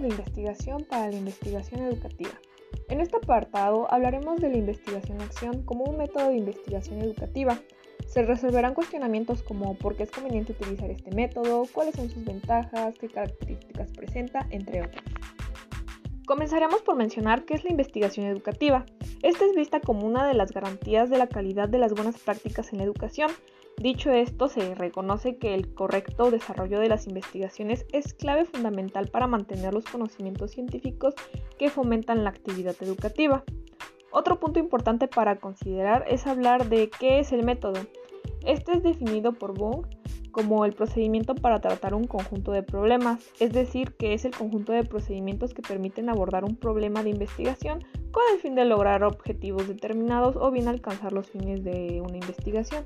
de investigación para la investigación educativa. En este apartado hablaremos de la investigación-acción como un método de investigación educativa. Se resolverán cuestionamientos como por qué es conveniente utilizar este método, cuáles son sus ventajas, qué características presenta, entre otros. Comenzaremos por mencionar qué es la investigación educativa. Esta es vista como una de las garantías de la calidad de las buenas prácticas en la educación. Dicho esto, se reconoce que el correcto desarrollo de las investigaciones es clave fundamental para mantener los conocimientos científicos que fomentan la actividad educativa. Otro punto importante para considerar es hablar de qué es el método. Este es definido por Bung como el procedimiento para tratar un conjunto de problemas, es decir, que es el conjunto de procedimientos que permiten abordar un problema de investigación con el fin de lograr objetivos determinados o bien alcanzar los fines de una investigación.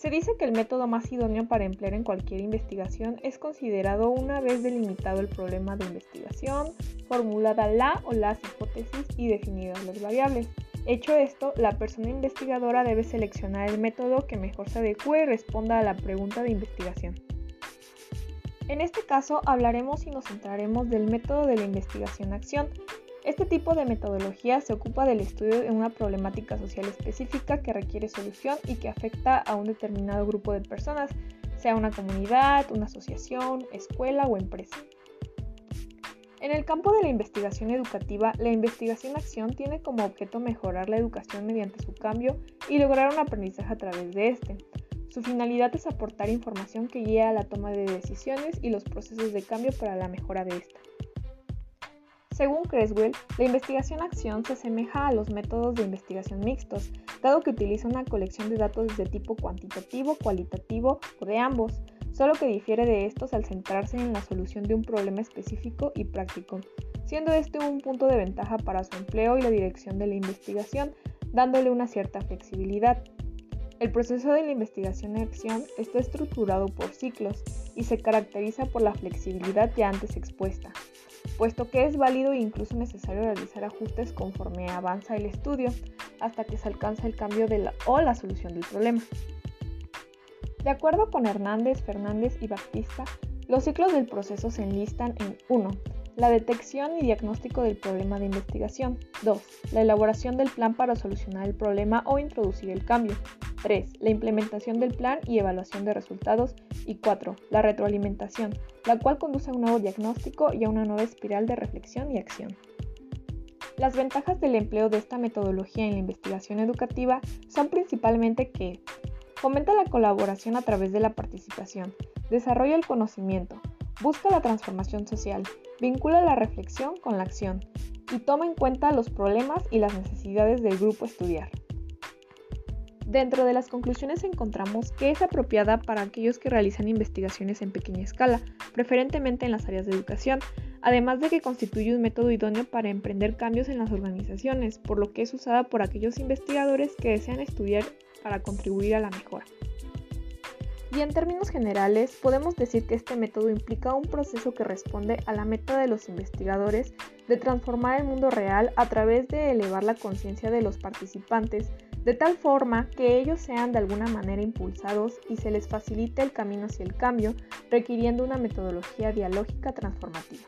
Se dice que el método más idóneo para emplear en cualquier investigación es considerado una vez delimitado el problema de investigación, formulada la o las hipótesis y definidas las variables. Hecho esto, la persona investigadora debe seleccionar el método que mejor se adecue y responda a la pregunta de investigación. En este caso hablaremos y nos centraremos del método de la investigación-acción. Este tipo de metodología se ocupa del estudio de una problemática social específica que requiere solución y que afecta a un determinado grupo de personas, sea una comunidad, una asociación, escuela o empresa. En el campo de la investigación educativa, la investigación-acción tiene como objeto mejorar la educación mediante su cambio y lograr un aprendizaje a través de este. Su finalidad es aportar información que guía a la toma de decisiones y los procesos de cambio para la mejora de esta. Según Creswell, la investigación-acción se asemeja a los métodos de investigación mixtos, dado que utiliza una colección de datos de tipo cuantitativo, cualitativo o de ambos, solo que difiere de estos al centrarse en la solución de un problema específico y práctico, siendo este un punto de ventaja para su empleo y la dirección de la investigación, dándole una cierta flexibilidad. El proceso de la investigación acción está estructurado por ciclos y se caracteriza por la flexibilidad ya antes expuesta, puesto que es válido e incluso necesario realizar ajustes conforme avanza el estudio hasta que se alcanza el cambio de la, o la solución del problema. De acuerdo con Hernández, Fernández y Baptista, los ciclos del proceso se enlistan en 1. La detección y diagnóstico del problema de investigación. 2. La elaboración del plan para solucionar el problema o introducir el cambio. 3. La implementación del plan y evaluación de resultados. Y 4. La retroalimentación, la cual conduce a un nuevo diagnóstico y a una nueva espiral de reflexión y acción. Las ventajas del empleo de esta metodología en la investigación educativa son principalmente que Fomenta la colaboración a través de la participación, desarrolla el conocimiento, busca la transformación social, vincula la reflexión con la acción y toma en cuenta los problemas y las necesidades del grupo estudiar. Dentro de las conclusiones encontramos que es apropiada para aquellos que realizan investigaciones en pequeña escala, preferentemente en las áreas de educación, además de que constituye un método idóneo para emprender cambios en las organizaciones, por lo que es usada por aquellos investigadores que desean estudiar para contribuir a la mejora. Y en términos generales, podemos decir que este método implica un proceso que responde a la meta de los investigadores de transformar el mundo real a través de elevar la conciencia de los participantes, de tal forma que ellos sean de alguna manera impulsados y se les facilite el camino hacia el cambio, requiriendo una metodología dialógica transformativa.